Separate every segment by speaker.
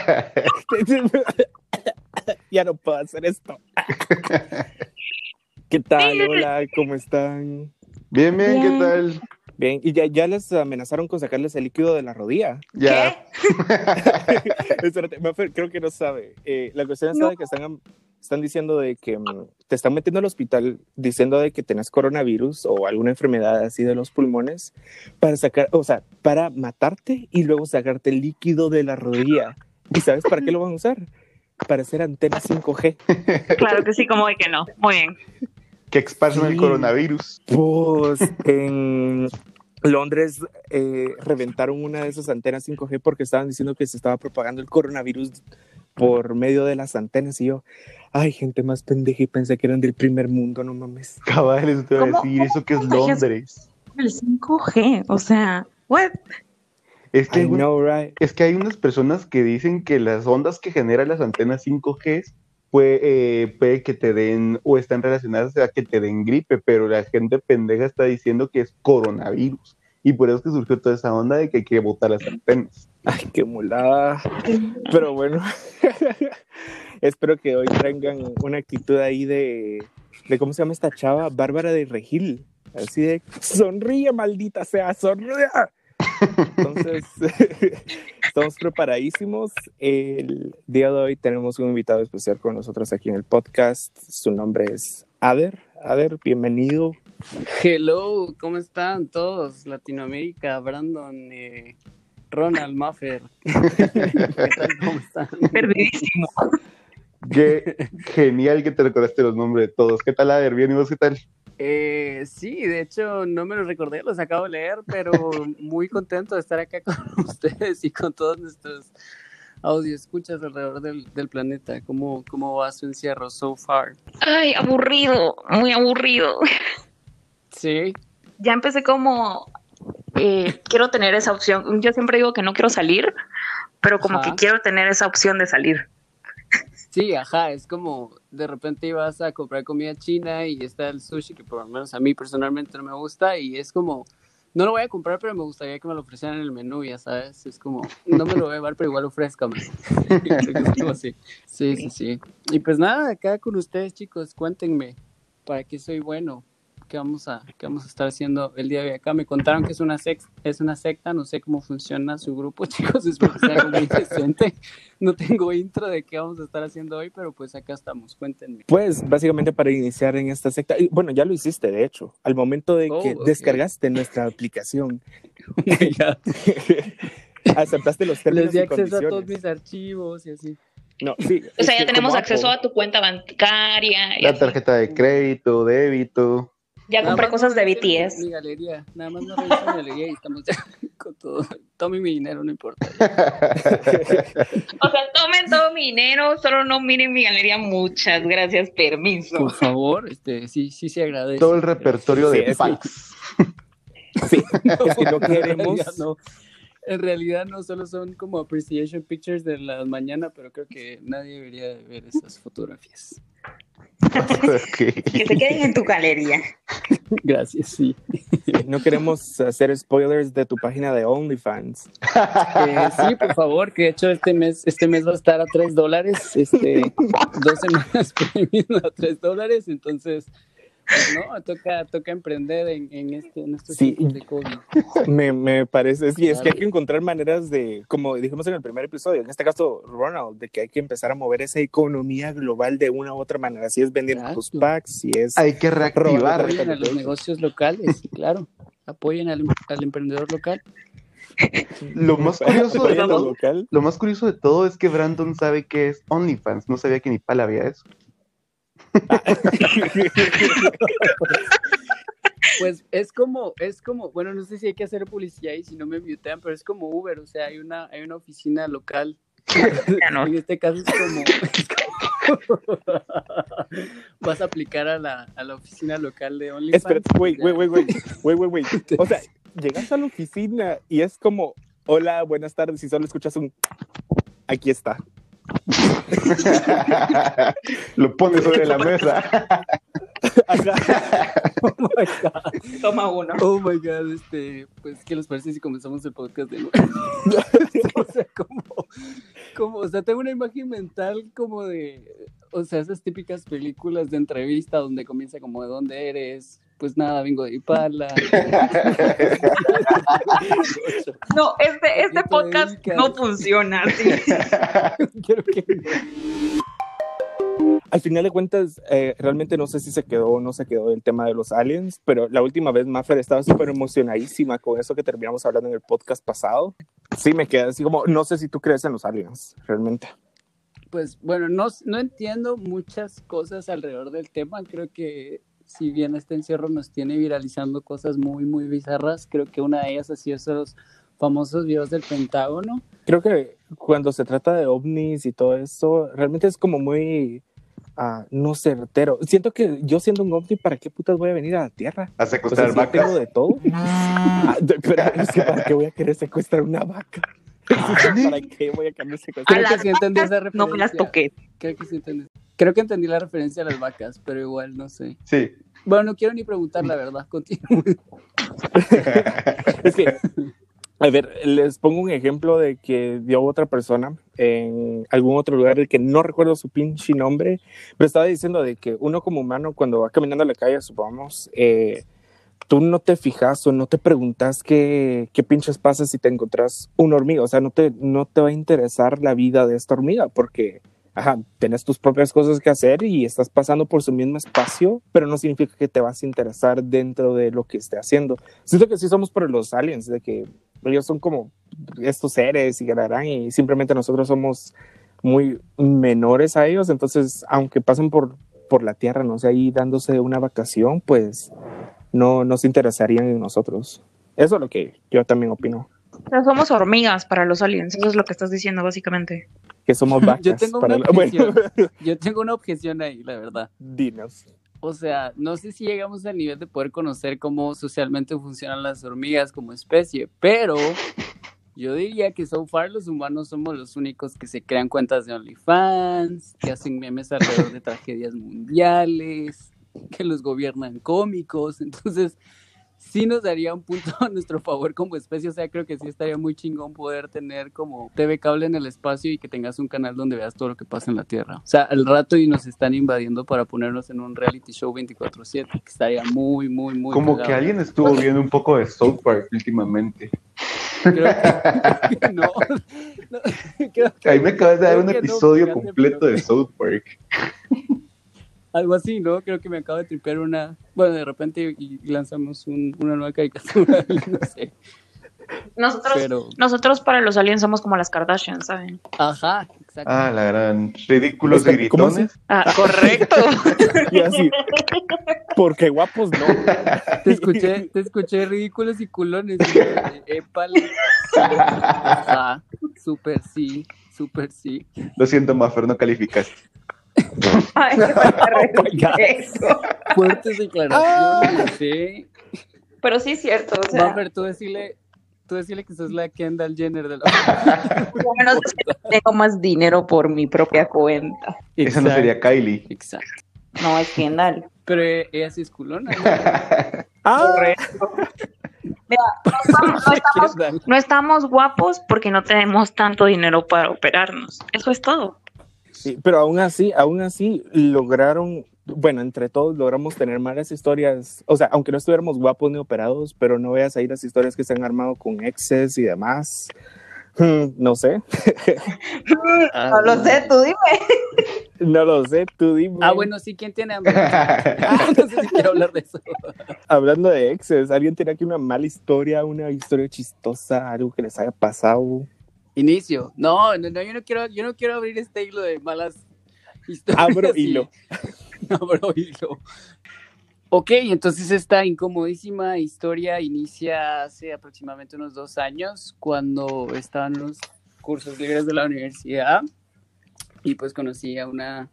Speaker 1: ya no puedo hacer esto. ¿Qué tal? Hola, ¿cómo están?
Speaker 2: Bien, bien, ¿qué tal?
Speaker 1: Bien, y ya, ya les amenazaron con sacarles el líquido de la rodilla.
Speaker 2: Ya.
Speaker 1: Espérate, Mafer, creo que no sabe. Eh, la cuestión es de que están, están diciendo de que mm, te están metiendo al hospital diciendo de que tenés coronavirus o alguna enfermedad así de los pulmones para sacar, o sea, para matarte y luego sacarte el líquido de la rodilla. ¿Y sabes para qué lo van a usar? Para hacer antenas 5G.
Speaker 3: Claro que sí, como de que no. Muy bien.
Speaker 2: Que expandan el coronavirus.
Speaker 1: Pues en Londres eh, reventaron una de esas antenas 5G porque estaban diciendo que se estaba propagando el coronavirus por medio de las antenas y yo, ay, gente más pendeja y pensé que eran del primer mundo, no mames.
Speaker 2: Cabales, te voy a
Speaker 3: ¿Cómo-
Speaker 2: decir, eso que es? Londres.
Speaker 3: El 5G, o sea, what?
Speaker 2: Es que,
Speaker 1: know, right?
Speaker 2: es que hay unas personas que dicen que las ondas que generan las antenas 5G puede, eh, puede que te den o están relacionadas a que te den gripe, pero la gente pendeja está diciendo que es coronavirus. Y por eso es que surgió toda esa onda de que hay que botar las antenas.
Speaker 1: Ay, qué mulada. Pero bueno, espero que hoy traigan una actitud ahí de, de, ¿cómo se llama esta chava? Bárbara de Regil. Así de, sonríe, maldita sea, sonríe. Entonces, estamos preparadísimos. El día de hoy tenemos un invitado especial con nosotros aquí en el podcast. Su nombre es Ader. Ader, bienvenido.
Speaker 4: Hello, ¿cómo están todos? Latinoamérica, Brandon, eh, Ronald, Maffer. ¿Qué tal? ¿Cómo están?
Speaker 3: Perdidísimo.
Speaker 2: Qué genial que te recordaste los nombres de todos. ¿Qué tal, Ader? ¿Bien y vos qué tal?
Speaker 4: Eh, sí, de hecho no me los recordé, los acabo de leer, pero muy contento de estar acá con ustedes y con todos nuestros audio escuchas alrededor del, del planeta. ¿Cómo, ¿Cómo va su encierro so far?
Speaker 3: Ay, aburrido, muy aburrido.
Speaker 4: Sí,
Speaker 3: Ya empecé como, eh, quiero tener esa opción. Yo siempre digo que no quiero salir, pero como
Speaker 4: Ajá.
Speaker 3: que quiero tener esa opción de salir.
Speaker 4: Sí, ajá, es como de repente ibas a comprar comida china y está el sushi que por lo menos a mí personalmente no me gusta y es como, no lo voy a comprar pero me gustaría que me lo ofrecieran en el menú, ya sabes, es como, no me lo voy a llevar pero igual ofrézcame. Así. Sí, sí, sí. Y pues nada, acá con ustedes chicos, cuéntenme, ¿para qué soy bueno? ¿Qué vamos a, qué vamos a estar haciendo el día de hoy acá? Me contaron que es una, sex, es una secta, no sé cómo funciona su grupo, chicos, espero que sea algo muy decente. No tengo intro de qué vamos a estar haciendo hoy, pero pues acá estamos, cuéntenme.
Speaker 1: Pues básicamente para iniciar en esta secta, y bueno, ya lo hiciste de hecho, al momento de que
Speaker 4: Oh,
Speaker 1: descargaste nuestra aplicación, aceptaste los términos
Speaker 4: Les di
Speaker 1: y
Speaker 4: acceso a todos mis archivos y así.
Speaker 1: No, sí,
Speaker 3: O sea, ya
Speaker 1: que
Speaker 3: tenemos acceso
Speaker 1: Apple,
Speaker 3: a tu cuenta bancaria. y
Speaker 2: La
Speaker 3: así.
Speaker 2: tarjeta de crédito, débito.
Speaker 3: Ya
Speaker 4: Nada
Speaker 3: compré cosas de BTS.
Speaker 4: Mi galería, nada más no mi galería y estamos ya con todo. Tomen mi dinero, no importa.
Speaker 3: O sea, tomen todo mi dinero, solo no miren mi galería. Muchas gracias, permiso.
Speaker 4: Por favor, este, sí, sí se agradece.
Speaker 2: Todo el repertorio
Speaker 1: Sí,
Speaker 2: de.
Speaker 1: Sí, es que no
Speaker 4: En realidad
Speaker 1: queremos.
Speaker 4: no. En realidad no solo son como appreciation pictures de la mañana, pero creo que nadie debería de ver esas fotografías.
Speaker 3: Que se queden en tu galería.
Speaker 4: Gracias, sí.
Speaker 1: No queremos hacer spoilers de tu página de OnlyFans.
Speaker 4: Eh, sí, por favor, que de hecho este mes, este mes va a estar a 3 dólares, este, dos semanas premium a 3 dólares, entonces, no, toca, toca emprender en, en, este, en estos
Speaker 1: Sí.
Speaker 4: tiempos de COVID.
Speaker 1: Me, me parece, sí, es que hay
Speaker 4: Claro.
Speaker 1: que encontrar maneras de, como dijimos en el primer episodio, en este caso, Ronald, de que hay que empezar a mover esa economía global de una u otra manera. Si es vendiendo
Speaker 4: Exacto.
Speaker 1: tus packs, si es
Speaker 2: Hay que reactivar.
Speaker 4: Apoyen a los negocios locales, claro, apoyen al, al emprendedor local.
Speaker 2: Lo más curioso de todo, lo más curioso de todo es que Brandon sabe que es OnlyFans. No sabía que ni pala había eso.
Speaker 4: Pues es como, es como, bueno, no sé si hay que hacer publicidad y si no me mutean, pero es como Uber, o sea, hay una, hay una oficina local.
Speaker 3: No.
Speaker 4: En este caso es como, es como- vas a aplicar a la, a la oficina local de OnlyFans.
Speaker 1: Espera, güey, güey, güey, güey, güey, güey, güey. O sea, llegas a la oficina y es como, hola, buenas tardes, y solo escuchas un, aquí está.
Speaker 2: Lo pone sobre la mesa.
Speaker 4: Oh my God.
Speaker 3: Toma uno.
Speaker 4: Oh my god, este, pues, ¿qué les parece si comenzamos el podcast de nuevo? o sea, como, como, o sea, tengo una imagen mental como de, o sea, esas típicas películas de entrevista donde comienza como de dónde eres, pues nada, vengo de Ipala.
Speaker 3: no, este, este podcast no funciona. ¿sí? Quiero que
Speaker 1: al final de cuentas, eh, realmente no sé si se quedó o no se quedó el tema de los aliens, pero la última vez Maffer estaba súper emocionadísima con eso que terminamos hablando en el podcast pasado. Sí, me quedé así como, no sé si tú crees en los aliens, realmente.
Speaker 4: Pues bueno, no, no entiendo muchas cosas alrededor del tema. Creo que si bien este encierro nos tiene viralizando cosas muy, muy bizarras, creo que una de ellas ha sido esos famosos videos del Pentágono.
Speaker 1: Creo que cuando se trata de ovnis y todo eso, realmente es como muy uh, no certero. Siento que yo siendo un ovni, ¿para qué putas voy a venir a la Tierra?
Speaker 2: A secuestrar vacas.
Speaker 1: tengo de todo. Ah, pero es que ¿para qué voy a querer secuestrar una vaca? ¿Para qué voy a querer secuestrar?
Speaker 4: Creo que sí entendí esa referencia.
Speaker 3: No me las toqué.
Speaker 4: Creo que sí entendí. Creo que entendí la referencia a las vacas, pero igual no sé.
Speaker 2: Sí.
Speaker 4: Bueno, no quiero ni preguntar la verdad, continúe.
Speaker 1: es que a ver, les pongo un ejemplo de que dio otra persona en algún otro lugar del que no recuerdo su pinche nombre, pero estaba diciendo de que uno como humano cuando va caminando a la calle, supongamos, eh, tú no te fijas o no te preguntas qué, qué pinches pasa si te encontrás una hormiga, o sea, no te, no te va a interesar la vida de esta hormiga porque ajá, tienes tus propias cosas que hacer y estás pasando por su mismo espacio, pero no significa que te vas a interesar dentro de lo que esté haciendo. Siento que sí somos por los aliens, de que ellos son como estos seres y ganarán y simplemente nosotros somos muy menores a ellos, entonces aunque pasen por, por la tierra, no sé, ahí dándose una vacación, pues no nos interesarían en nosotros. Eso es lo que yo también opino.
Speaker 3: Pero somos hormigas para los aliens, eso es lo que estás diciendo básicamente.
Speaker 1: Que somos vacas.
Speaker 4: yo, tengo una objeción. yo tengo una objeción ahí, la verdad.
Speaker 1: Dinos
Speaker 4: o sea, no sé si llegamos al nivel de poder conocer cómo socialmente funcionan las hormigas como especie, pero yo diría que so far los humanos somos los únicos que se crean cuentas de OnlyFans, que hacen memes alrededor de tragedias mundiales, que los gobiernan cómicos, entonces sí nos daría un punto a nuestro favor como especie. O sea, creo que sí estaría muy chingón poder tener como TV cable en el espacio y que tengas un canal donde veas todo lo que pasa en la Tierra. O sea, al rato y nos están invadiendo para ponernos en un reality show 24/7, que estaría muy, muy, muy...
Speaker 2: Como que alguien estuvo viendo un poco de South Park últimamente.
Speaker 4: Creo que, no.
Speaker 2: Ahí me acabas de dar un episodio completo de South Park.
Speaker 4: Algo así, ¿no? Creo que me acabo de tripear una. Bueno, de repente y lanzamos un, una nueva caricatura, no sé.
Speaker 3: Nosotros, nosotros para los aliens somos como las Kardashian, ¿saben?
Speaker 4: Ajá, exacto.
Speaker 2: Ah, la gran. Ridículos y gritones.
Speaker 3: Ah, correcto.
Speaker 1: y así. Porque guapos no.
Speaker 4: Te escuché, te escuché ridículos y culones. Épale. Ajá, súper sí, súper sí.
Speaker 2: Lo siento, Maffer, no calificaste.
Speaker 3: Ay,
Speaker 4: oh Fuertes declaraciones, sí.
Speaker 3: Pero sí es cierto. O sea...
Speaker 4: tú decirle, tú decirle que sos la Kendall Jenner de la.
Speaker 3: bueno, tengo más dinero por mi propia cuenta.
Speaker 2: Esa no sería Kylie.
Speaker 4: Exacto.
Speaker 3: No, es Kendall.
Speaker 4: Pero ella sí es culona.
Speaker 3: ah. Mira, no estamos, no estamos guapos porque no tenemos tanto dinero para operarnos. Eso es todo.
Speaker 1: Sí, pero aún así, aún así lograron, bueno, entre todos logramos tener malas historias, o sea, aunque no estuviéramos guapos ni operados, pero no veas ahí las historias que se han armado con exes y demás. Hmm, no sé.
Speaker 3: no lo sé, tú dime.
Speaker 1: No lo sé, tú dime.
Speaker 4: Ah, bueno, sí, ¿quién tiene hambre? Ah, no sé si quiero hablar de eso.
Speaker 1: Hablando de exes, ¿alguien tiene aquí una mala historia, una historia chistosa, algo que les haya pasado?
Speaker 4: Inicio. No, no, yo no quiero, yo no quiero abrir este hilo de malas historias.
Speaker 1: Abro hilo.
Speaker 4: Abro hilo. Ok, entonces esta incomodísima historia inicia hace aproximadamente unos dos años, cuando estaban los cursos libres de la universidad y pues conocí a una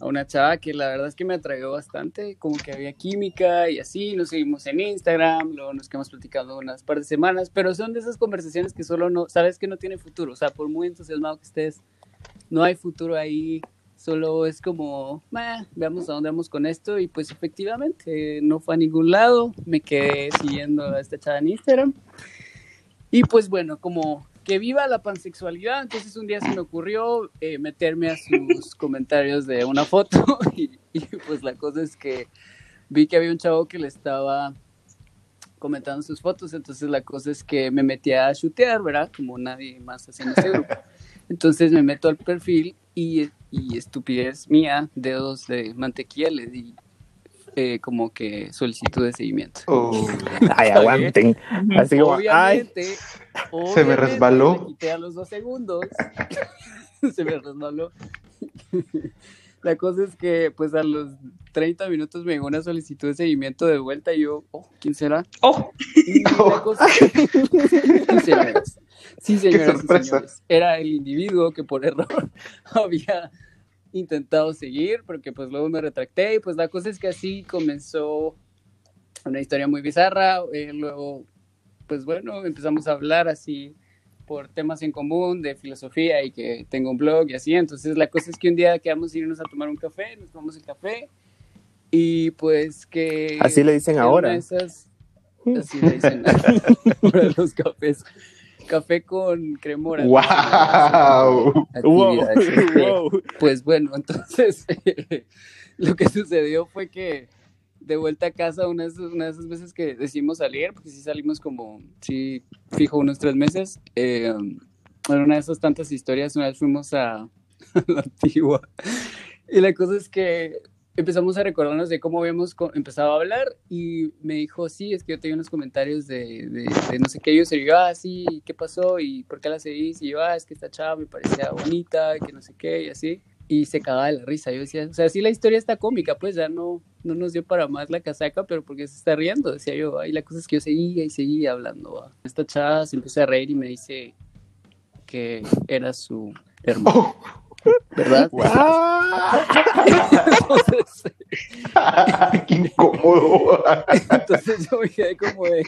Speaker 4: a una chava que la verdad es que me atrajo bastante, como que había química y así, nos seguimos en Instagram, luego nos quedamos platicando unas par de semanas, pero son de esas conversaciones que solo no, sabes que no tiene futuro, o sea, por muy entusiasmado que estés, no hay futuro ahí, solo es como, veamos a dónde vamos con esto y pues efectivamente no fue a ningún lado, me quedé siguiendo a esta chava en Instagram. Y pues bueno, como que viva la pansexualidad. Entonces un día se me ocurrió eh, meterme a sus comentarios de una foto y, y, pues la cosa es que vi que había un chavo que le estaba comentando sus fotos, entonces la cosa es que me metí a chutear, ¿verdad? Como nadie más haciendo ese grupo. Entonces me meto al perfil y, y estupidez mía, dedos de mantequilla, le di eh, como que solicitud de seguimiento.
Speaker 2: Oh,
Speaker 1: Ay, aguanten. Así como, ay,
Speaker 4: Obviamente,
Speaker 2: se me resbaló.
Speaker 4: le quité a los dos segundos. se me resbaló. La cosa es que, pues, a los 30 minutos me llegó una solicitud de seguimiento de vuelta y yo, oh, ¿quién será?
Speaker 3: Oh,
Speaker 4: Y la cosa- sí, señores. Sí, señoras y
Speaker 2: sorpresa.
Speaker 4: señores. Era el individuo que por error había intentado seguir, porque pues luego me retracté y pues la cosa es que así comenzó una historia muy bizarra. eh, luego, pues bueno, empezamos a hablar así por temas en común de filosofía y que tengo un blog y así. Entonces la cosa es que un día quedamos irnos a tomar un café, nos tomamos el café y pues que...
Speaker 1: así le dicen ahora.
Speaker 4: esas- así le dicen ahora los cafés. Café con cremora.
Speaker 2: ¡Wow!
Speaker 1: Wow,
Speaker 4: este,
Speaker 1: wow.
Speaker 4: Pues bueno, entonces lo que sucedió fue que de vuelta a casa, una de, esas, una de esas veces que decidimos salir, porque sí salimos como, sí, fijo unos tres meses, eh, una de esas tantas historias, una vez fuimos a, la antigua. Y la cosa es que empezamos a recordarnos de cómo habíamos empezado a hablar y me dijo, sí, es que yo tenía unos comentarios de, de, de no sé qué, yo se yo, ah, sí, ¿qué pasó? ¿Y por qué la seguís? Y yo, ah, es que esta chava me parecía bonita, que no sé qué, y así. Y se cagaba de la risa. Yo decía, o sea, sí la historia está cómica, pues ya no, no nos dio para más la casaca, pero porque se está riendo, decía yo. Y la cosa es que yo seguía y seguía hablando. ¿va? Esta chava se empieza a reír y me dice que era su hermano,
Speaker 2: Oh,
Speaker 4: ¿verdad? Entonces,
Speaker 2: ¡Qué incómodo!
Speaker 4: Entonces yo me quedé como de.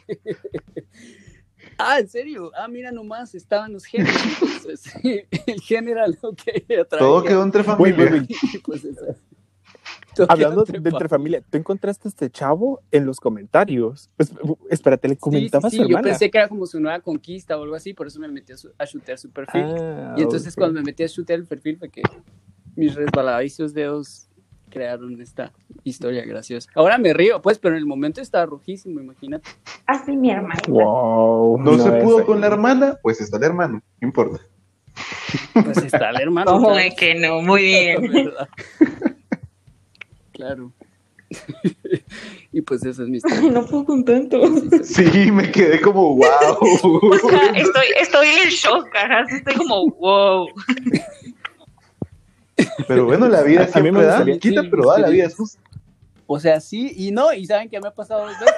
Speaker 4: Ah, ¿en serio? Ah, mira nomás, estaban los. Entonces, el gen era lo que atraía.
Speaker 2: Todo quedó entre familia.
Speaker 4: pues eso.
Speaker 1: Hablando de entre familia, ¿tú encontraste a este chavo en los comentarios? Pues, espérate, le
Speaker 4: Sí, sí,
Speaker 1: comentaba
Speaker 4: sí,
Speaker 1: a su
Speaker 4: yo
Speaker 1: hermana.
Speaker 4: pensé que era como su nueva conquista o algo así, por eso me metí a, su- a su perfil.
Speaker 1: Ah,
Speaker 4: y entonces cuando me metí a chutear el perfil fue que mis resbaladizos dedos crearon esta historia graciosa. Ahora me río, pues, pero en el momento estaba rojísimo, imagínate.
Speaker 3: así mi hermana.
Speaker 1: Wow.
Speaker 2: No, se pudo con la hermana, pues está el hermano, no importa.
Speaker 4: Pues está el hermano.
Speaker 3: ¿Cómo
Speaker 4: claro.
Speaker 3: de que no? Muy bien.
Speaker 4: Claro. y pues esa es mi historia.
Speaker 3: No puedo con tanto.
Speaker 2: Sí, me quedé como wow.
Speaker 3: O sea, estoy, estoy en shock, ajá, estoy como, wow.
Speaker 2: Pero bueno, la vida siempre
Speaker 1: me
Speaker 2: da, quita,
Speaker 4: sí,
Speaker 2: pero da, la vida es justa.
Speaker 4: O sea, sí y no, y saben que me ha pasado dos veces.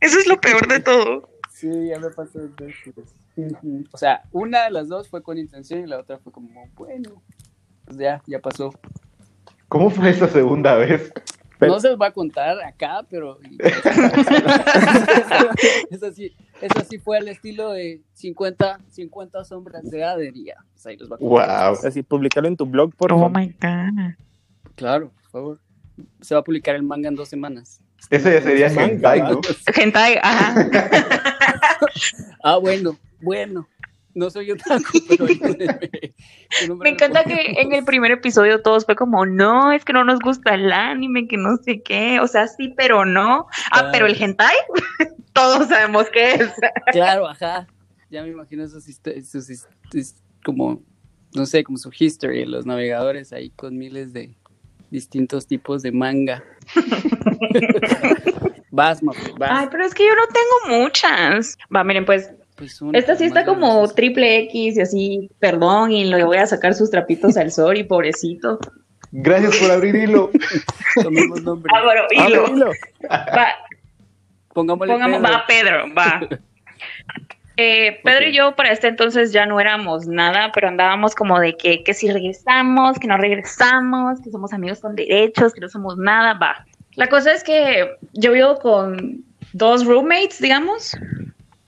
Speaker 3: Eso es lo peor de todo.
Speaker 4: Sí, ya me pasó dos veces. O sea, una de las dos fue con intención y la otra fue como, bueno, pues ya, ya pasó.
Speaker 2: ¿Cómo fue esa segunda vez?
Speaker 1: Pero-
Speaker 4: no se los voy a contar acá, pero eso sí, eso sí fue al estilo de 50, 50 sombras de Adería. Pues ahí los voy a contar.
Speaker 2: Wow.
Speaker 1: Así, publicarlo en tu blog, por
Speaker 3: Oh
Speaker 1: favor.
Speaker 3: my god.
Speaker 4: Claro, por favor. Se va a publicar el manga en dos semanas.
Speaker 2: Ese ya sería hentai, ¿no?
Speaker 3: Hentai, ajá.
Speaker 4: Ah, bueno, bueno. No soy otaku, pero ayúdenme.
Speaker 3: Me encanta que en el primer episodio todos fue como, no, es que no nos gusta el anime, que no sé qué. O sea, sí, pero no. Ah,
Speaker 4: Ah.
Speaker 3: pero el hentai, todos sabemos qué es.
Speaker 4: Claro, ajá. Ya me imagino sus his- his- como, no sé, como su history, los navegadores ahí con miles de distintos tipos de manga. vas, Mafe, vas.
Speaker 3: Ay, pero es que yo no tengo muchas. Va, miren, pues,
Speaker 4: Pues una
Speaker 3: esta sí está como triple X y así, perdón, y le voy a sacar sus trapitos al sol y pobrecito.
Speaker 2: Gracias por abrir hilo.
Speaker 4: Tomemos nombre.
Speaker 3: Ah, bueno, hilo.
Speaker 1: hilo.
Speaker 3: Va,
Speaker 4: Pongámosle
Speaker 3: Pongamos,
Speaker 4: Pedro.
Speaker 3: va Pedro, va. Eh, Pedro y yo para este entonces ya no éramos nada, pero andábamos como de que, que si regresamos, que no regresamos, que somos amigos con derechos, que no somos nada, va. La cosa es que yo vivo con dos roommates, digamos,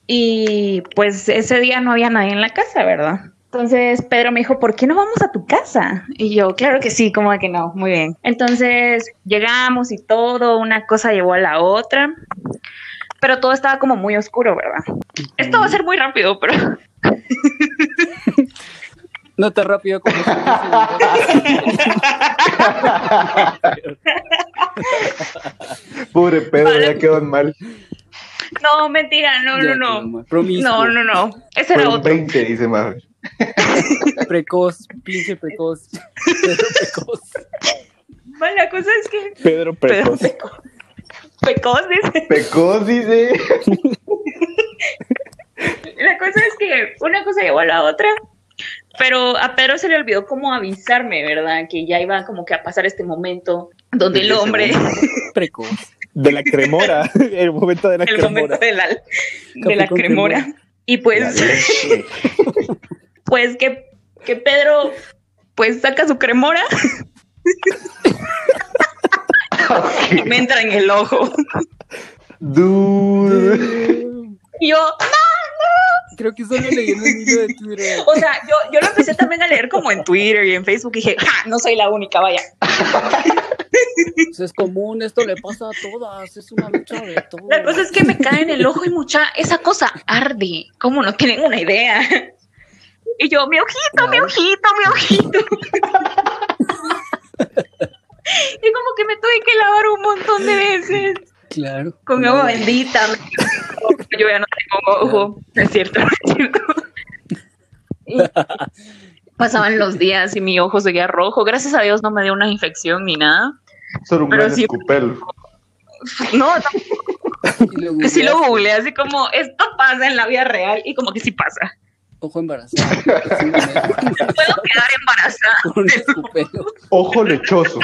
Speaker 3: y pues ese día no había nadie en la casa, ¿verdad? Entonces Pedro me dijo, ¿por qué no vamos a tu casa? Y yo, claro que sí, como de que no, muy bien. Entonces llegamos y todo, una cosa llevó a la otra. pero todo estaba como muy oscuro, ¿verdad? Esto va a ser muy rápido, pero
Speaker 4: No tan rápido como si
Speaker 2: Pobre Pedro,
Speaker 3: Vale.
Speaker 2: ya quedó mal.
Speaker 3: No, mentira, no, no, no. No, no, no. Ese era otro.
Speaker 2: 20, dice Mabel.
Speaker 4: Precoz, pinche precoz. Pedro precoz.
Speaker 3: Bueno, la cosa es que
Speaker 1: Pedro
Speaker 3: Pedro
Speaker 1: Precoz.
Speaker 3: Peco- Pecos dice.
Speaker 2: Pecos, dice.
Speaker 3: La cosa es que una cosa llevó a la otra, pero a Pedro se le olvidó como avisarme, ¿verdad? Que ya iba como que a pasar este momento donde el hombre,
Speaker 4: Precoz.
Speaker 1: De la cremora. El momento de la
Speaker 3: el
Speaker 1: cremora.
Speaker 3: momento de la, de cremora.
Speaker 4: cremora.
Speaker 3: Y pues, pues que, que Pedro pues saca su cremora y me entra en el ojo.
Speaker 2: Dude.
Speaker 3: Y yo,
Speaker 4: Creo que solo leí en un hilo de Twitter.
Speaker 3: o sea, yo, yo lo empecé también a leer como en Twitter y en Facebook y dije, ja, no soy la única, vaya.
Speaker 4: Pues es común, esto le pasa a todas, es una lucha de todos.
Speaker 3: La cosa es que me cae en el ojo y mucha, esa cosa arde, como no tienen una idea. Y yo, mi ojito, mi
Speaker 4: Claro.
Speaker 3: ojito, mi ojito. Y como que me tuve que lavar un montón de veces
Speaker 4: Claro.
Speaker 3: con agua bendita. Yo ya no tengo ojo, es cierto, es cierto. Y pasaban los días y mi ojo seguía rojo. Gracias a Dios no me dio una infección ni nada.
Speaker 2: Solo un gran
Speaker 3: sí-
Speaker 2: escupelo.
Speaker 3: No, no sí lo googleé así como, esto pasa en la vida real y como que sí pasa.
Speaker 4: Ojo embarazado. próximamente,
Speaker 3: Puedo quedar embarazada.
Speaker 4: Con un escupelo.
Speaker 2: Ojo lechoso.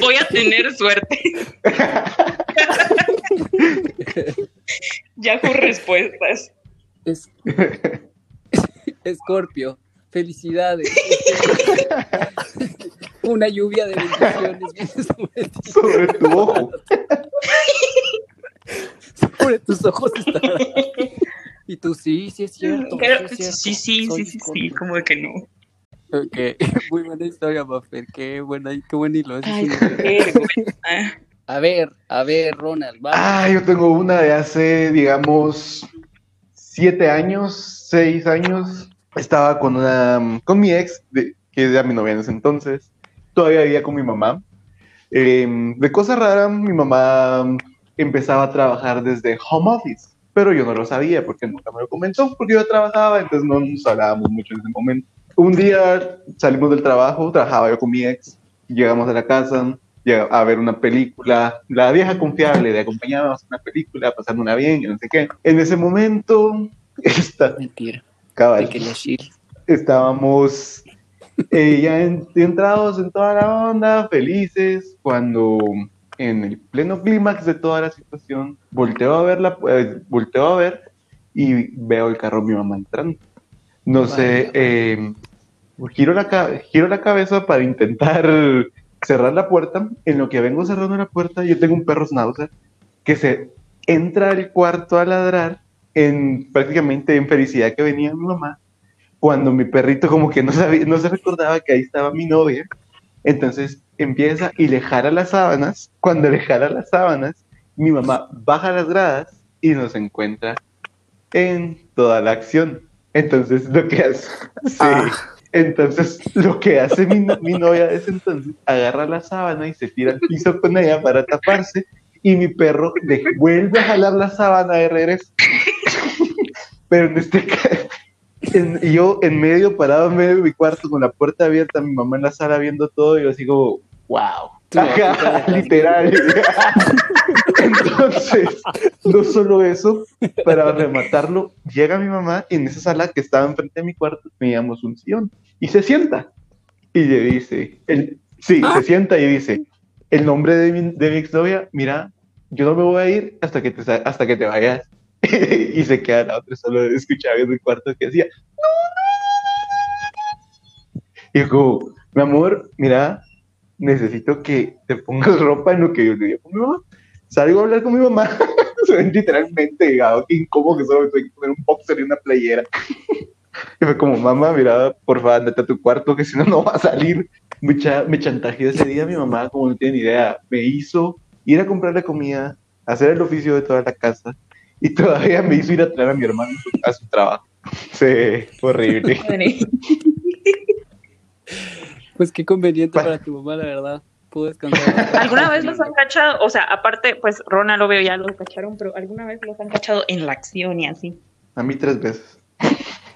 Speaker 3: Voy a tener suerte. Yahoo respuestas.
Speaker 4: Es... Escorpio, felicidades. Una lluvia de bendiciones sobre
Speaker 2: tu ojo.
Speaker 4: Sobre tus ojos estará. Y tú, sí, sí es cierto.
Speaker 3: Pero-
Speaker 4: sí, es
Speaker 3: sí,
Speaker 4: cierto,
Speaker 3: sí,
Speaker 4: soy
Speaker 3: sí, sí, sí, como de que no.
Speaker 4: Ok, muy buena historia, Maffer. Qué buena, qué buen hilo.
Speaker 3: Ay, qué.
Speaker 4: A ver, a ver, Ronald, va.
Speaker 2: Ah, yo tengo una de hace, digamos, siete años, seis años. Estaba con una, con mi ex, de- que era mi novia en ese entonces. Todavía vivía con mi mamá. Eh, de cosa rara, mi mamá empezaba a trabajar desde home office, pero yo no lo sabía porque nunca me lo comentó, porque yo trabajaba, entonces no nos hablábamos mucho en ese momento. Un día salimos del trabajo, trabajaba yo con mi ex, llegamos a la casa, a ver una película, la vieja confiable de acompañarnos a una película, pasándola bien, y no sé qué. En ese momento, está,
Speaker 4: Mentira,
Speaker 2: cabal, estábamos eh, ya en- entrados en toda la onda, felices, cuando en el pleno clímax de toda la situación, volteo a ver, la, eh, volteo a ver y veo el carro de mi mamá entrando. No sé,
Speaker 4: Vaya.
Speaker 2: eh, giro, la, giro la cabeza para intentar cerrar la puerta. En lo que vengo cerrando la puerta, yo tengo un perro schnauzer que se entra al cuarto a ladrar en prácticamente en felicidad que venía mi mamá cuando mi perrito como que no sabía, no se recordaba que ahí estaba mi novia. Entonces empieza y le jala las sábanas. Cuando le jala las sábanas, mi mamá baja las gradas y nos encuentra en toda la acción. Entonces lo que hace, sí.
Speaker 1: Ah.
Speaker 2: entonces lo que hace mi, mi novia ese entonces, agarra la sábana y se tira al piso con ella para taparse y mi perro le vuelve a jalar la sábana de regreso. Pero en este caso, en- yo en medio, parado en medio de mi cuarto con la puerta abierta, mi mamá en la sala viendo todo, y yo así como, wow. Ajá, literal. Entonces, no solo eso, para rematarlo, llega mi mamá y en esa sala que estaba enfrente de mi cuarto teníamos un sillón y se sienta y le dice, el, sí, se sienta y dice, el nombre de mi, de mi exnovia, mira, yo no me voy a ir hasta que te, hasta que te vayas. y se queda la otra solo escuchaba en el cuarto que decía, no, no, no, no, no". Y yo como, mi amor, mira, necesito que te pongas ropa en lo que yo le digo mi mamá. Salgo a hablar con mi mamá. Literalmente, digamos, qué incómodo que solo me tengo que poner un boxer y una playera. Y fue como, mamá, mira, por favor, andate a tu cuarto, que si no, no va a salir. Mucha, me chantajeó ese día mi mamá, como no tiene ni idea. Me hizo ir a comprarle comida hacer el oficio de toda la casa y todavía me hizo ir a traer a mi hermano a su trabajo. Sí, fue horrible.
Speaker 4: Pues qué conveniente
Speaker 2: Pa-
Speaker 4: para tu mamá, la verdad. Pudo descansar.
Speaker 3: ¿Alguna vez los han cachado? O sea, aparte, pues Rona lo veo, ya los cacharon, pero ¿alguna vez los han cachado en la acción y así?
Speaker 2: A mí tres veces.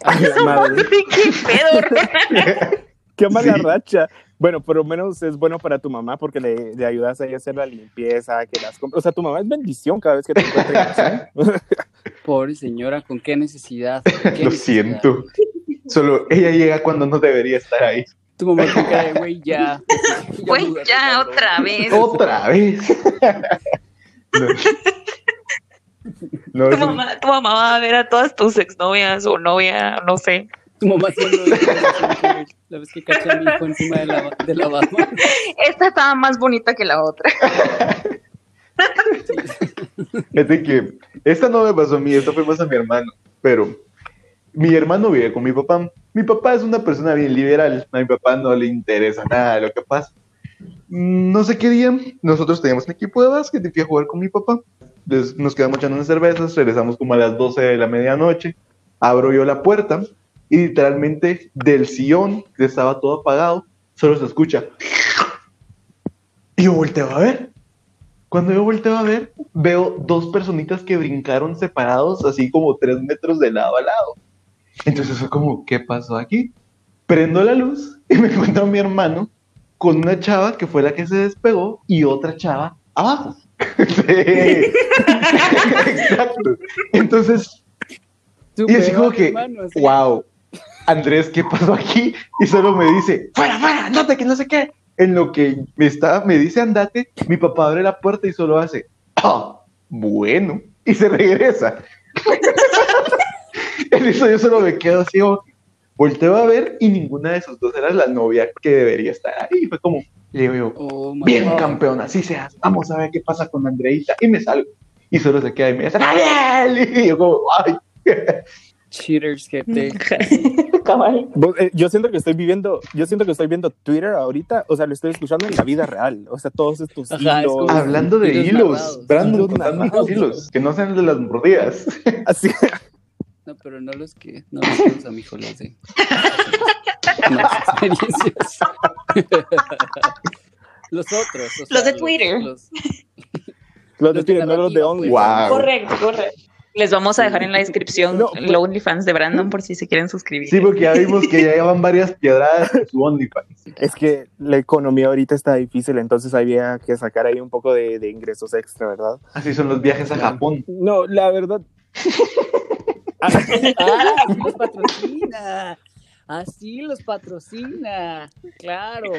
Speaker 1: Ay, madre.
Speaker 3: ¿Qué pedo, Rona?
Speaker 1: Qué mala
Speaker 2: Sí.
Speaker 1: racha. Bueno, por lo menos es bueno para tu mamá porque le, le ayudas a ella a hacer la limpieza, que las compras. O sea, tu mamá es bendición cada vez que te encuentra en acción.
Speaker 4: Pobre señora, ¿con qué necesidad? ¿Con qué
Speaker 2: Lo
Speaker 4: necesidad?
Speaker 2: siento. Solo ella llega cuando no debería estar ahí.
Speaker 4: Tu mamá cara de güey, ya.
Speaker 3: Güey, ya otra vez.
Speaker 2: Otra vez. No. No,
Speaker 3: Tu mamá, tu mamá va a ver a todas tus exnovias o novia, no sé.
Speaker 4: Tu mamá haciendo la vez que caché a mi hijo encima de la, de la barba.
Speaker 3: Esta estaba más bonita que la otra.
Speaker 2: Fíjate que esta no me pasó a mí, esta fue más a mi hermano, pero mi hermano vive con mi papá. Mi papá es una persona bien liberal, a mi papá no le interesa nada de lo que pasa. Mm, No sé qué día, nosotros teníamos un equipo de básquet y fui a jugar con mi papá. Des- nos quedamos echando unas cervezas, regresamos como a las 12 de la medianoche, abro yo la puerta y literalmente del sillón, que estaba todo apagado, solo se escucha. Y yo volteo a ver. Cuando yo volteo a ver, veo dos personitas que brincaron separados, así como tres metros de lado a lado. Entonces fue como, ¿qué pasó aquí? Prendo la luz y me encuentro a mi hermano con una chava que fue la que se despegó y otra chava abajo. Exacto. Entonces, y así como que,
Speaker 4: hermano,
Speaker 2: wow, Andrés, ¿qué pasó aquí? Y solo me dice, fuera, fuera, andate, que no sé qué. En lo que me, está, me dice andate, mi papá abre la puerta y solo hace, ah, bueno, y se regresa. en eso yo solo me quedo así, como, volteo a ver y ninguna de esos dos era la novia que debería estar ahí. Y fue como, le digo yo,
Speaker 4: Oh,
Speaker 2: bien
Speaker 4: God.
Speaker 2: campeón, así seas, vamos a ver qué pasa con Andreita. Y me salgo. Y solo se queda y me dice, ¡Daniel! Y yo como, ay.
Speaker 4: Cheaters, gente.
Speaker 1: Eh, Yo siento que estoy viviendo, yo siento que estoy viendo Twitter ahorita, o sea, lo estoy escuchando en la vida real, o sea, todos estos
Speaker 4: Ajá,
Speaker 1: hilos,
Speaker 2: Hablando de
Speaker 4: Hilos
Speaker 2: hilos. Brandon,
Speaker 1: Hilos
Speaker 2: contando que no sean de las mordidas.
Speaker 1: así,
Speaker 4: No, pero no los que, no los que usa mi hijo, los de los otros. o
Speaker 3: Los de Twitter.
Speaker 4: los-
Speaker 1: los de Twitter, no los de
Speaker 4: pues.
Speaker 2: Wow.
Speaker 3: Correcto, correcto. Les vamos a dejar en la descripción
Speaker 1: No,
Speaker 3: el OnlyFans de Brandon por si se quieren suscribir.
Speaker 2: Sí, porque ya vimos que ya llevan varias piedradas en su OnlyFans.
Speaker 1: Es que la economía ahorita está difícil, entonces había que sacar ahí un poco de, de ingresos extra, ¿verdad?
Speaker 2: Así son los viajes a Japón.
Speaker 1: No, la verdad.
Speaker 4: ¡Ah, sí los patrocina! Así los patrocina, claro.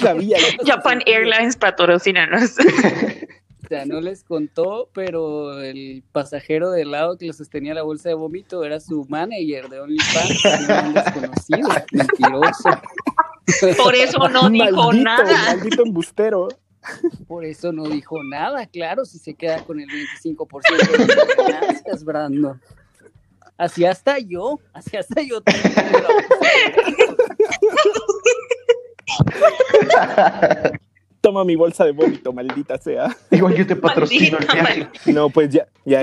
Speaker 1: Sabía.
Speaker 3: Japan Airlines patrocínanos.
Speaker 4: O sea, no les contó, pero el pasajero del lado que le sostenía la bolsa de vómito era su manager de OnlyFans, un desconocido, mentiroso.
Speaker 3: Por eso no dijo
Speaker 1: maldito,
Speaker 3: nada.
Speaker 1: maldito embustero.
Speaker 4: Por eso no dijo nada, claro, si se queda con el 25% de las ganancias, Brandon. Así hasta yo, así hasta yo.
Speaker 1: Toma mi bolsa de vómito, maldita sea.
Speaker 2: Igual yo te patrocino el viaje.
Speaker 1: No, pues ya, ya,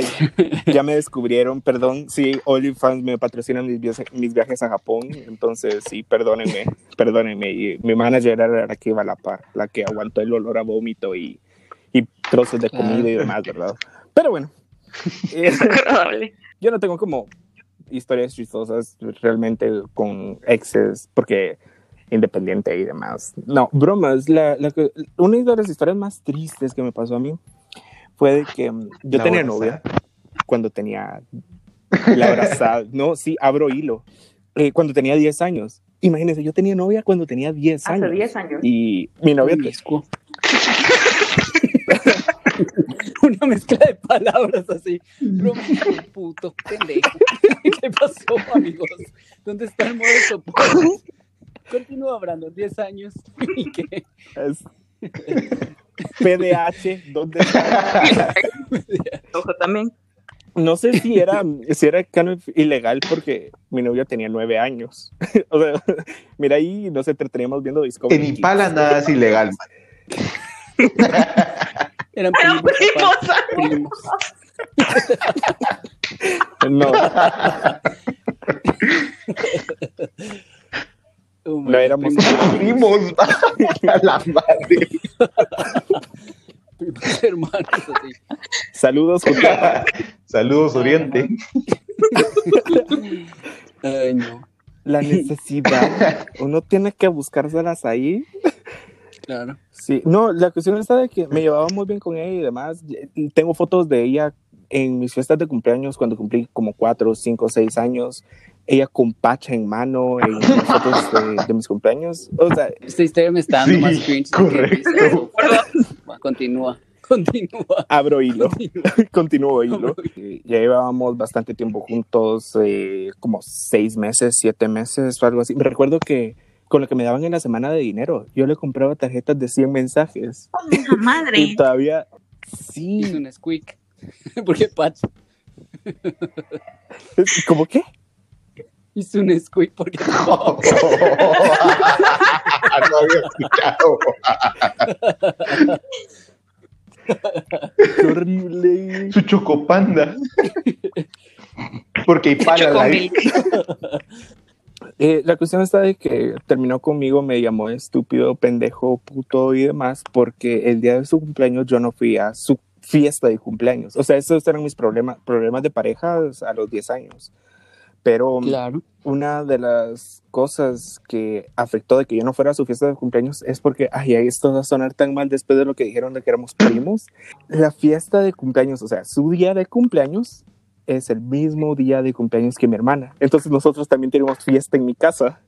Speaker 1: ya me descubrieron, perdón. Sí, OnlyFans me patrocinan mis viajes, mis viajes a Japón, entonces sí, perdónenme, perdónenme. Y mi manager era la que iba a la par, la que aguantó el olor a vómito y, y trozos de comida y demás, ¿verdad? Pero bueno, eh,
Speaker 3: Agradable.
Speaker 1: yo no tengo como historias chistosas realmente con exes, porque independiente y demás. No, bromas. La, la que- una de las historias más tristes que me pasó a mí fue de que mm, yo
Speaker 2: La
Speaker 1: tenía
Speaker 2: abrazada.
Speaker 1: novia cuando tenía la abrazada. no, sí, abro hilo. Eh, cuando tenía 10 años. Imagínense, yo tenía novia cuando tenía 10 años.
Speaker 3: Hace 10 años.
Speaker 1: Y mi novia,
Speaker 4: Promiscuo. Una mezcla de palabras así. Puto, pendejo. ¿Qué pasó, amigos? ¿Dónde está el modo de soporte? Continúa, Brandon, 10 años. ¿Y qué?
Speaker 1: es PDH, ¿dónde está?
Speaker 3: Ojo también.
Speaker 1: No sé si era, si era canon ilegal porque mi novia tenía nueve años. o sea, mira ahí nos entreteníamos viendo Discovery.
Speaker 2: En. Impala nada es ilegal, man.
Speaker 4: Eran
Speaker 3: Eran
Speaker 4: primos. aparte, primos.
Speaker 1: No,
Speaker 4: Oh,
Speaker 1: No éramos
Speaker 4: primos,
Speaker 2: a la madre.
Speaker 4: primos hermanos, así.
Speaker 1: saludos.
Speaker 2: Saludos, Oriente.
Speaker 4: Ay, no.
Speaker 1: La necesidad, uno tiene que buscárselas ahí.
Speaker 4: Claro.
Speaker 1: Sí, no, la cuestión está de que me llevaba muy bien con ella y demás. Tengo fotos de ella en mis fiestas de cumpleaños cuando cumplí como cuatro, cinco, seis años. Ella con pacha en mano en las fotos de, de mis cumpleaños. O sea,
Speaker 4: Esta historia me está dando
Speaker 2: Sí,
Speaker 4: más cringe. que
Speaker 2: correcto.
Speaker 4: Va, Continúa. Continúa.
Speaker 1: abro hilo,
Speaker 4: Continúa.
Speaker 1: continúo hilo. Ya llevábamos bastante tiempo juntos, eh, como seis meses, siete meses o algo así. Me recuerdo que con lo que me daban en la semana de dinero, yo le compraba tarjetas de 100 mensajes.
Speaker 3: ¡La madre!
Speaker 1: Y todavía, sí,
Speaker 4: Hizo un squeak. Porque Patch
Speaker 1: ¿cómo qué?
Speaker 4: Hizo un squeak porque
Speaker 2: no había escuchado.
Speaker 1: Qué horrible.
Speaker 2: Su chocopanda. Porque hay para la.
Speaker 1: Eh, la cuestión está de que terminó conmigo, me llamó estúpido, pendejo, puto y demás, porque el día de su cumpleaños yo no fui a su fiesta de cumpleaños. O sea, esos eran mis problemas, problemas de pareja a los 10 años. Pero
Speaker 4: Claro.
Speaker 1: una de las cosas que afectó de que yo no fuera a su fiesta de cumpleaños es porque, ay, ay, esto va a sonar tan mal después de lo que dijeron de que éramos primos. La fiesta de cumpleaños, o sea, su día de cumpleaños es el mismo día de cumpleaños que mi hermana. Entonces nosotros también tenemos fiesta en mi casa.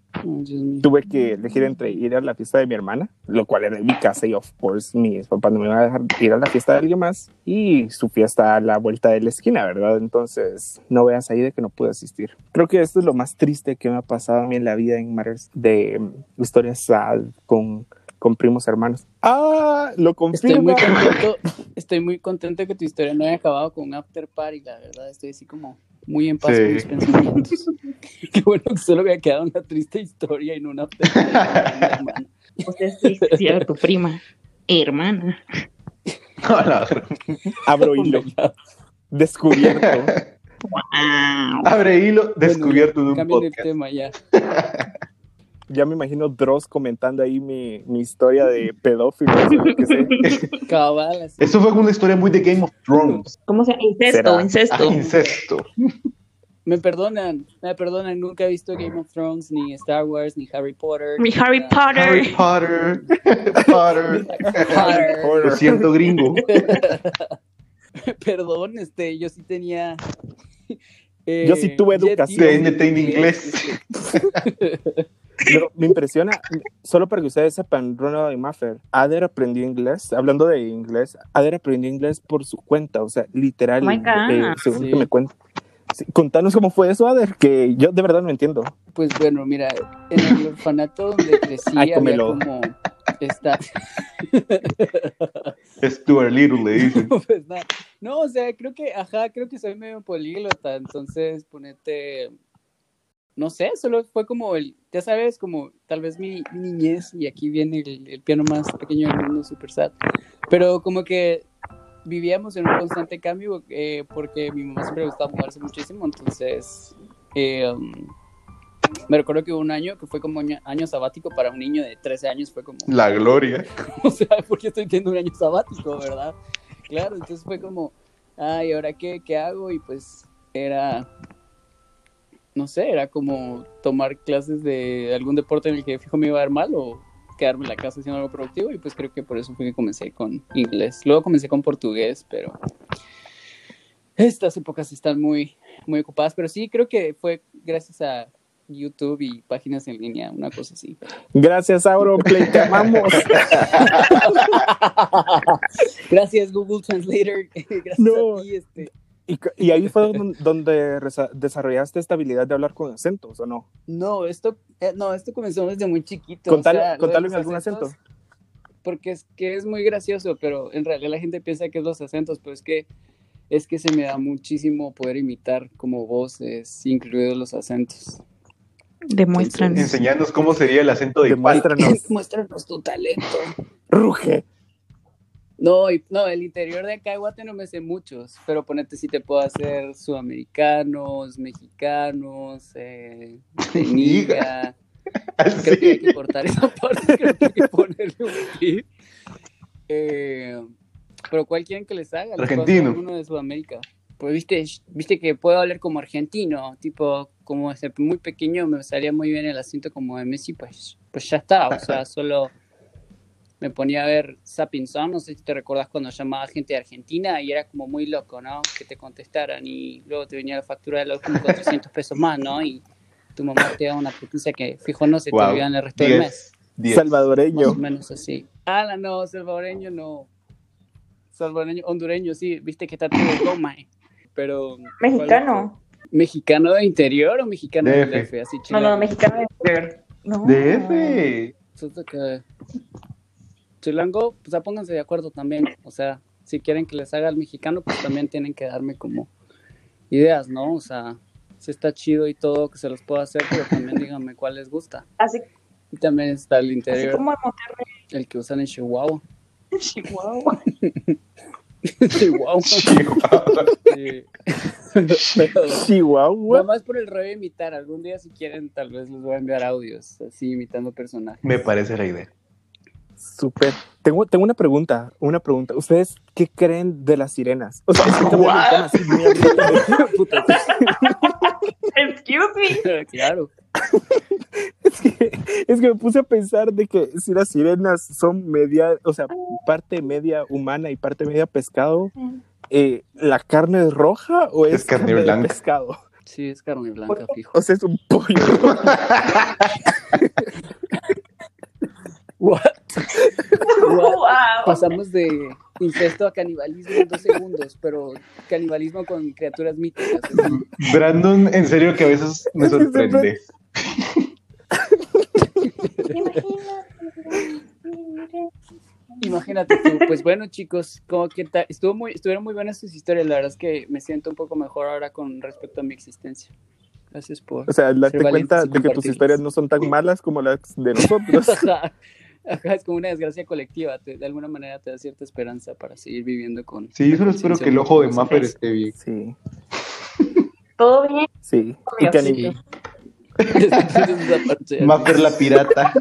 Speaker 1: Tuve que elegir entre ir a la fiesta de mi hermana, lo cual era en mi casa y of course mis papás no me iban a dejar ir a la fiesta de alguien más y su fiesta a la vuelta de la esquina, ¿verdad? Entonces no veas ahí de que no pude asistir. Creo que esto es lo más triste que me ha pasado a mí en la vida en matters de mm, historias sad con, con primos hermanos. Ah, lo
Speaker 4: Estoy muy contento, estoy muy contento que tu historia no haya acabado con un after party, la verdad, estoy así como muy en paz
Speaker 2: Sí.
Speaker 4: con mis pensamientos. Qué bueno que solo había quedado una triste historia y no un after party. con mi hermana.
Speaker 3: Usted sí, sí, era tu prima. Hermana.
Speaker 2: A la-
Speaker 1: Abro hilo. Descubierto.
Speaker 3: Wow.
Speaker 2: Abre hilo, descubierto de un
Speaker 4: Cambien el
Speaker 2: podcast.
Speaker 4: tema ya.
Speaker 1: Ya me imagino Dross comentando ahí mi, mi historia de pedófilo.
Speaker 4: Cabal.
Speaker 2: Eso fue una historia muy de Game of Thrones.
Speaker 3: ¿Cómo se llama? Incesto,
Speaker 1: Será.
Speaker 2: Ah,
Speaker 3: incesto.
Speaker 2: incesto.
Speaker 4: Me perdonan, me perdonan, nunca he visto Game of Thrones, ni Star Wars, ni Harry Potter.
Speaker 3: Mi
Speaker 4: ni
Speaker 3: Harry
Speaker 4: nada.
Speaker 2: Harry
Speaker 3: Potter.
Speaker 2: Potter. Potter.
Speaker 4: Potter.
Speaker 2: Lo siento, gringo.
Speaker 4: Perdón, este, yo sí tenía. eh,
Speaker 1: Yo sí tuve
Speaker 4: Yeti
Speaker 1: educación.
Speaker 2: TNT en inglés.
Speaker 1: Pero me impresiona, solo para que ustedes sepan, Ronald y Maffer, Ader aprendió inglés, hablando de inglés, Ader aprendió inglés por su cuenta, o sea, literal,
Speaker 3: Oh my God.
Speaker 1: eh, según
Speaker 4: Sí.
Speaker 1: que me cuenta. Sí, contanos cómo fue eso, Ader, que yo de verdad no entiendo.
Speaker 4: Pues bueno, mira, en el orfanato donde crecí
Speaker 1: Ay,
Speaker 4: había
Speaker 1: cómelo.
Speaker 4: como esta.
Speaker 2: Stuart Little le dicen.
Speaker 4: pues nada. No, o sea, creo que, ajá, creo que soy medio políglota, entonces ponete. No sé, solo fue como el, ya sabes, como tal vez mi, mi niñez, y aquí viene el, el piano más pequeño del mundo, super sad. Pero como que vivíamos en un constante cambio eh, porque mi mamá siempre le gustaba mudarse muchísimo, entonces eh, um, me recuerdo que hubo un año que fue como año, año sabático para un niño de 13 años, fue como,
Speaker 2: La gloria.
Speaker 4: o sea, porque estoy teniendo un año sabático, ¿verdad? Claro, entonces fue como, ay, ¿ahora qué, qué hago? Y pues era, no sé, era como tomar clases de algún deporte en el que fijo me iba a dar mal o quedarme en la casa haciendo algo productivo y pues creo que por eso fue que comencé con inglés. Luego comencé con portugués, pero estas épocas están muy, muy ocupadas, pero sí creo que fue gracias a YouTube y páginas en línea, una cosa así.
Speaker 1: Gracias, Auronplay, te amamos.
Speaker 4: Gracias Google Translator, gracias
Speaker 1: No.
Speaker 4: a ti, este,
Speaker 1: y, y ahí fue donde, donde desarrollaste esta habilidad de hablar con acentos, ¿o no?
Speaker 4: No, esto, eh, no, esto comenzó desde muy chiquito.
Speaker 1: Contalo,
Speaker 4: o sea,
Speaker 1: contalo en algún
Speaker 4: acentos,
Speaker 1: acento.
Speaker 4: Porque es que es muy gracioso, pero en realidad la gente piensa que es los acentos, pero es que es que se me da muchísimo poder imitar como voces, incluidos los acentos.
Speaker 3: Demuéstranos.
Speaker 2: Enseñarnos cómo sería el acento de.
Speaker 1: Demuéstranos.
Speaker 4: Muéstranos tu talento.
Speaker 1: Ruge.
Speaker 4: No, y- no, el interior de acá de Guate no me sé muchos, pero ponete si te puedo hacer sudamericanos, mexicanos, eh, de niga. Creo que hay que cortar esa parte, creo que hay que ponerle un. Eh, pero ¿cuál quieren que les haga? Les
Speaker 2: Argentino.
Speaker 4: Uno de Sudamérica. Pues viste, viste que puedo hablar como argentino, tipo, como desde muy pequeño me salía muy bien el acento como de Messi, pues, pues ya está, o sea, solo me ponía a ver Sapinson, no sé si te recordás cuando llamaba gente de Argentina y era como muy loco, ¿no? Que te contestaran y luego te venía la factura de los como 400 pesos más, ¿no? Y tu mamá te da una puticia que fijo no se te olvidan el resto del mes.
Speaker 2: 10.
Speaker 4: Más
Speaker 1: Salvadoreño.
Speaker 4: o menos así. Ah, no, salvadoreño no. Salvadoreño, hondureño, sí, viste que está todo goma. eh. Pero. ¿cuál
Speaker 3: Mexicano.
Speaker 4: ¿Mexicano de interior o mexicano de
Speaker 2: DF?
Speaker 4: DF? Así
Speaker 3: No, no, mexicano de interior. No.
Speaker 2: DF.
Speaker 4: Chilango, pues ya pónganse de acuerdo también. O sea, si quieren que les haga el mexicano, pues también tienen que darme como ideas, ¿no? O sea, si está chido y todo, que se los puedo hacer, pero también díganme cuál les gusta.
Speaker 3: Así,
Speaker 4: Y también está el
Speaker 3: así
Speaker 4: interior,
Speaker 3: como en Monterrey,
Speaker 4: el que usan en Chihuahua.
Speaker 3: Chihuahua.
Speaker 4: Chihuahua. Sí. Pero,
Speaker 1: Chihuahua.
Speaker 4: Nada más por el rollo de imitar. Algún día, si quieren, tal vez les voy a enviar audios así imitando personajes.
Speaker 2: Me parece la idea.
Speaker 1: Súper. Tengo, tengo una pregunta, una pregunta. ¿Ustedes qué creen de las sirenas? O sea, es que así
Speaker 3: Excuse me.
Speaker 4: claro.
Speaker 1: Es que, es que me puse a pensar de que si las sirenas son media, o sea, parte media humana y parte media pescado, eh, ¿la carne es roja o es,
Speaker 2: Es carne blanca.
Speaker 1: pescado?
Speaker 4: Sí, es carne blanca, fijo.
Speaker 1: O sea, es un pollo.
Speaker 4: What?
Speaker 3: Wow.
Speaker 4: Pasamos de incesto a canibalismo en dos segundos, pero canibalismo con criaturas míticas.
Speaker 2: Brandon, en serio que a veces me sorprende.
Speaker 4: Imagínate tú. Pues bueno, chicos, como que ta- estuvo muy, estuvieron muy buenas sus historias. La verdad es que me siento un poco mejor ahora con respecto a mi existencia. Gracias por.
Speaker 1: O sea, date
Speaker 4: Ser
Speaker 1: cuenta de que tus historias no son tan malas como las de nosotros.
Speaker 4: Ajá, es como una desgracia colectiva. te- de alguna manera te da cierta esperanza para seguir viviendo con.
Speaker 2: Sí, yo solo espero que el ojo de Maffer esté bien.
Speaker 1: Sí,
Speaker 3: ¿Todo bien?
Speaker 1: sí. Y
Speaker 2: Maffer la pirata.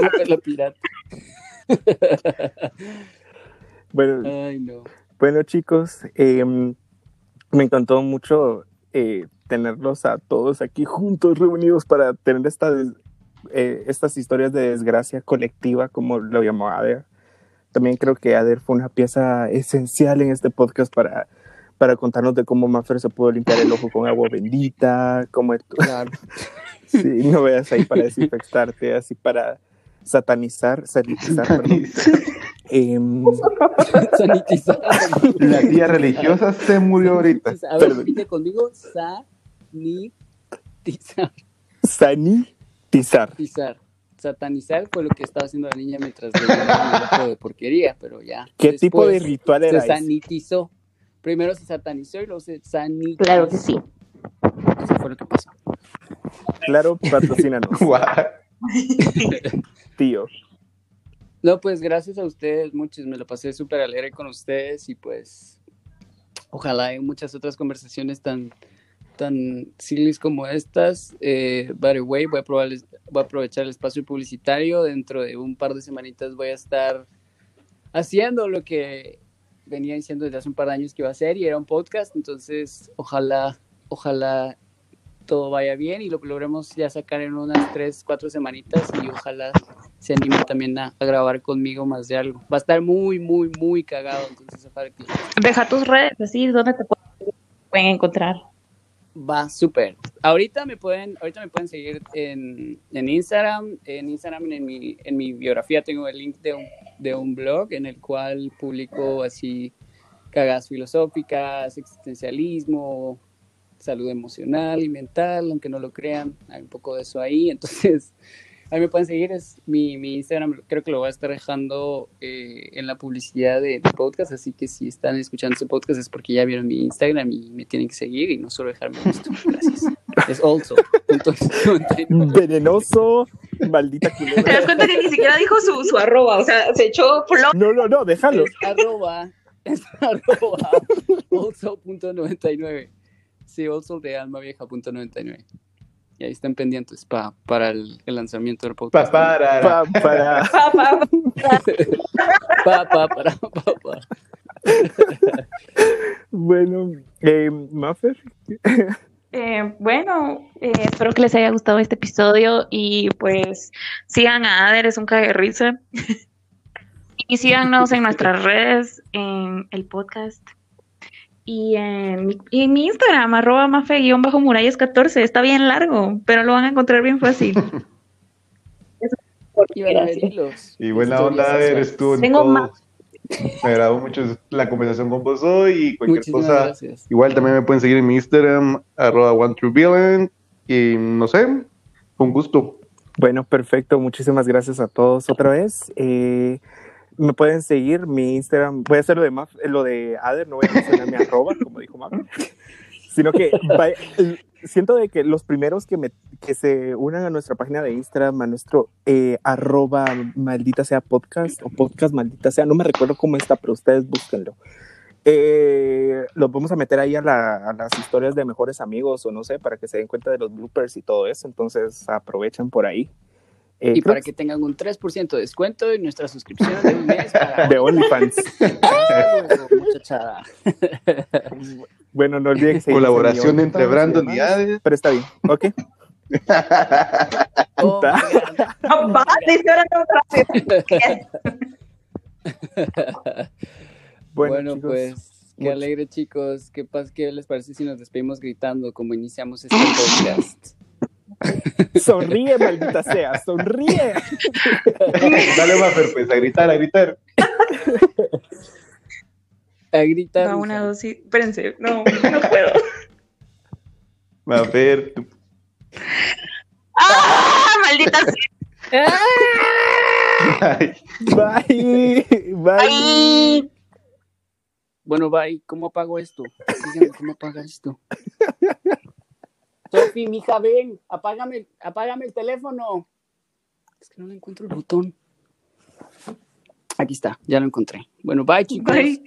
Speaker 4: Maffer la pirata.
Speaker 1: Bueno,
Speaker 4: Ay, no.
Speaker 1: Bueno, chicos, eh, me encantó mucho eh, tenerlos a todos aquí juntos, reunidos para tener esta, eh, estas historias de desgracia colectiva, como lo llamó Ader. También creo que Ader fue una pieza esencial en este podcast para, para contarnos de cómo Maffer se pudo limpiar el ojo con agua bendita, cómo
Speaker 4: Claro.
Speaker 1: sí, no veas ahí para desinfectarte, así para satanizar, sanitizar, perdón. Em,
Speaker 4: Sanitizar.
Speaker 2: La tía religiosa se murió ahorita.
Speaker 4: A ver, repite conmigo. Sanitizar.
Speaker 1: Sanitizar.
Speaker 4: Satanizar. Satanizar fue lo que estaba haciendo la niña mientras le un ojo de porquería, pero ya.
Speaker 1: ¿Qué tipo de ritual era
Speaker 4: Se
Speaker 1: ese?
Speaker 4: sanitizó. Primero se satanizó y luego se sanitizó.
Speaker 3: Claro que sí.
Speaker 4: Eso fue lo que pasó.
Speaker 1: Claro, patrocínanos, tío.
Speaker 4: No, pues gracias a ustedes, muchos. Me lo pasé súper alegre con ustedes y pues ojalá hay muchas otras conversaciones tan tan sillies como estas. Eh, by the way, voy a, probar, voy a aprovechar el espacio publicitario. Dentro de un par de semanitas voy a estar haciendo lo que venía diciendo desde hace un par de años que iba a hacer y era un podcast. Entonces, ojalá, ojalá todo vaya bien y lo logremos ya sacar en unas tres, cuatro semanitas y ojalá se anime también a, grabar conmigo más de algo. Va a estar muy, muy, muy cagado. Entonces,
Speaker 3: Deja tus redes, así, ¿dónde te pueden encontrar?
Speaker 4: Va súper. Ahorita me pueden, ahorita me pueden seguir en, en Instagram. En Instagram, en mi, en mi biografía, tengo el link de un, de un blog en el cual publico así cagas filosóficas, existencialismo, salud emocional y mental, aunque no lo crean, hay un poco de eso ahí. Entonces, ahí me pueden seguir. Es mi, mi Instagram, creo que lo voy a estar dejando eh, en la publicidad de, de podcast. Así que si están escuchando este podcast es porque ya vieron mi Instagram y me tienen que seguir y no solo dejarme visto. Gracias. Es also. punto 99.
Speaker 1: Venenoso Maldita
Speaker 3: Te das
Speaker 1: culera.
Speaker 3: cuenta que ni siquiera dijo su, su arroba, o sea, se echó flow.
Speaker 1: No, no, no, déjalo.
Speaker 4: Es arroba, es arroba, also.99. Sí, also de almavieja.99. Y ahí están pendientes pa, para el, el lanzamiento del
Speaker 2: Pa,
Speaker 4: podcast.
Speaker 2: para,
Speaker 1: Pa- para.
Speaker 3: Pa, pa,
Speaker 4: Pa, pa, para, pa, pa.
Speaker 1: Bueno, eh, Maffer,
Speaker 3: Eh, bueno, eh, espero que les haya gustado este episodio y pues sigan a Ader, es un cague y síganos en nuestras redes, en el podcast y en mi, y en mi Instagram, arroba mafe-murallas14. Está bien largo, pero lo van a encontrar bien fácil.
Speaker 4: Y
Speaker 2: Y buena onda, estuvo en
Speaker 3: Tengo
Speaker 2: todo.
Speaker 3: más.
Speaker 2: Me agradó mucho la conversación con vos hoy y cualquier
Speaker 4: Muchísimas
Speaker 2: cosa.
Speaker 4: gracias.
Speaker 2: Igual también me pueden seguir en mi Instagram, arroba OneTrueVillain. Y no sé, con gusto.
Speaker 1: Bueno, perfecto. Muchísimas gracias a todos otra vez. Eh, me pueden seguir mi Instagram. Voy a hacer lo de Maf, lo de Ader, no voy a mencionar mi arroba, como dijo Maf. Sino que vaya- siento de que los primeros que, me, que se unan a nuestra página de Instagram, a nuestro eh, arroba maldita sea podcast o podcast maldita sea, no me recuerdo cómo está, pero ustedes búsquenlo. Eh, los vamos a meter ahí a, la- a las historias de mejores amigos o no sé, para que se den cuenta de los bloopers y todo eso. Entonces aprovechen por ahí. Eh,
Speaker 4: Y para que tengan un 3% de descuento en nuestra suscripción de un mes para
Speaker 1: de OnlyFans.
Speaker 4: Muchachada.
Speaker 1: bueno, no olviden que
Speaker 2: Colaboración entre Brandon y Ader.
Speaker 1: Pero está bien, ok.
Speaker 4: Oh.
Speaker 1: Bueno,
Speaker 4: Bueno,
Speaker 1: chicos,
Speaker 4: pues qué
Speaker 1: mucho-
Speaker 4: alegre chicos. ¿Qué, pas ¿Qué les parece si nos despedimos gritando como iniciamos este podcast?
Speaker 1: sonríe, maldita sea, sonríe.
Speaker 2: Dale, Maffer, pues a gritar, a gritar.
Speaker 4: A gritar.
Speaker 3: Va, una, dos, sí. Espérense, no, no puedo.
Speaker 2: Maffer, tú-
Speaker 3: ¡Ah! ¡Maldita sea!
Speaker 1: Bye, bye.
Speaker 3: ¡Ay!
Speaker 4: Bueno, bye. ¿Cómo apago esto? Díganme cómo apagar esto. Sofi, mija, ven. Apágame, apágame el teléfono. Es que no le encuentro el botón. Aquí está, ya lo encontré. Bueno, bye, chicos.
Speaker 3: Bye.